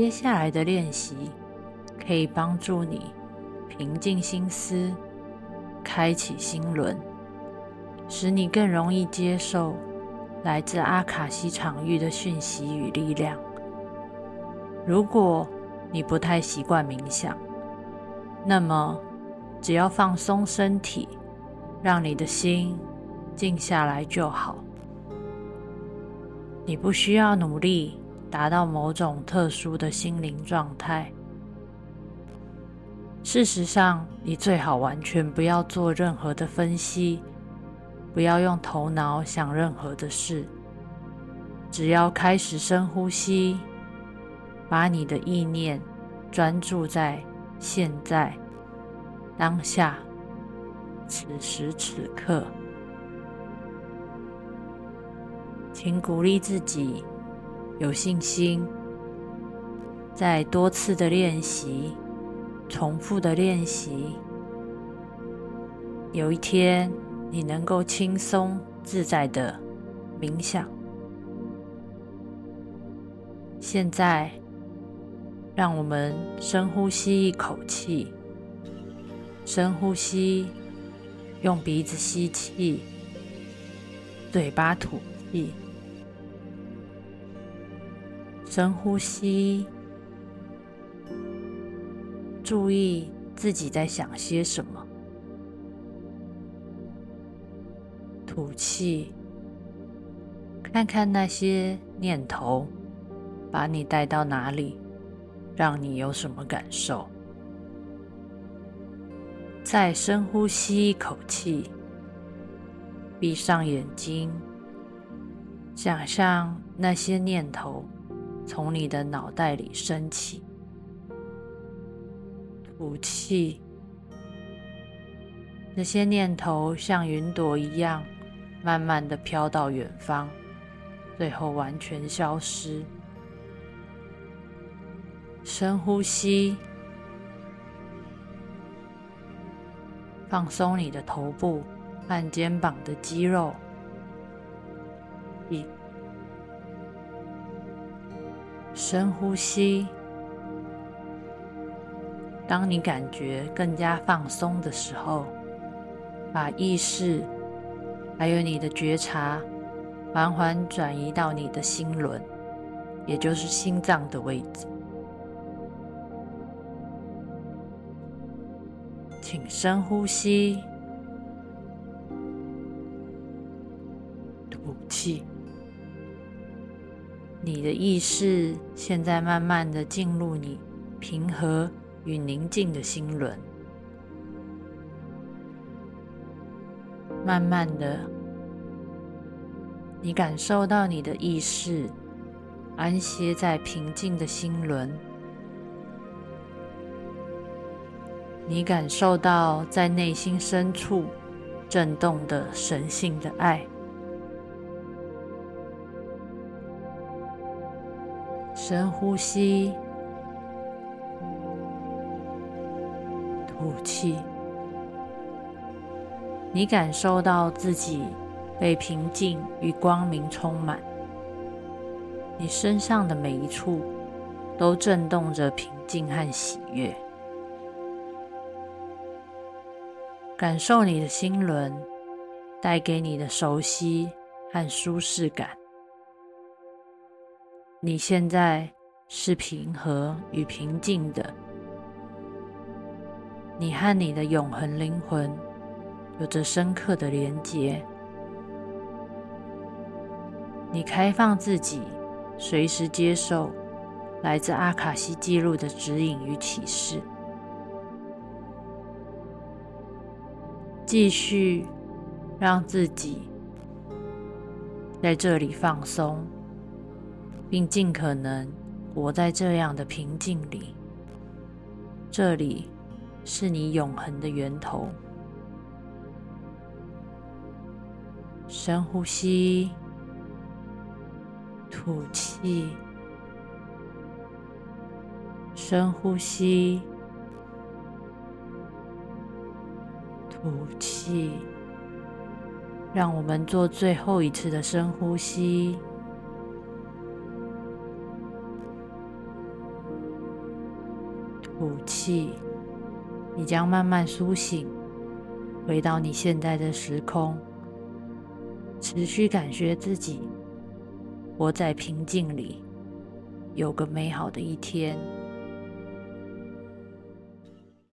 接下来的练习可以帮助你平静心思，开启心轮，使你更容易接受来自阿卡西场域的讯息与力量。如果你不太习惯冥想，那么只要放松身体，让你的心静下来就好。你不需要努力达到某种特殊的心灵状态。事实上，你最好完全不要做任何的分析，不要用头脑想任何的事，只要开始深呼吸。把你的意念专注在现在、当下、此时此刻，请鼓励自己有信心，在多次的练习、重复的练习，有一天你能够轻松自在的冥想。现在。让我们深呼吸一口气，深呼吸，用鼻子吸气，嘴巴吐气。深呼吸，注意自己在想些什么。吐气，看看那些念头把你带到哪里。让你有什么感受？再深呼吸一口气，闭上眼睛，想象那些念头从你的脑袋里升起。吐气，那些念头像云朵一样，慢慢的飘到远方，最后完全消失。深呼吸，放松你的头部和肩膀的肌肉。一，深呼吸。当你感觉更加放松的时候，把意识还有你的觉察缓缓转移到你的心轮，也就是心脏的位置。请深呼吸，吐气。你的意识现在慢慢的进入你平和与宁静的心轮，慢慢的，你感受到你的意识安歇在平静的心轮。你感受到在内心深处震动的神性的爱。深呼吸，吐气。你感受到自己被平静与光明充满，你身上的每一处都震动着平静和喜悦。感受你的心轮带给你的熟悉和舒适感。你现在是平和与平静的。你和你的永恒灵魂有着深刻的连结。你开放自己，随时接受来自阿卡西记录的指引与启示。继续让自己在这里放松，并尽可能活在这样的平静里。这里是你永恒的源头。深呼吸，吐气，深呼吸。吐气，让我们做最后一次的深呼吸。吐气，你将慢慢苏醒，回到你现在的时空，持续感觉自己活在平静里，有个美好的一天。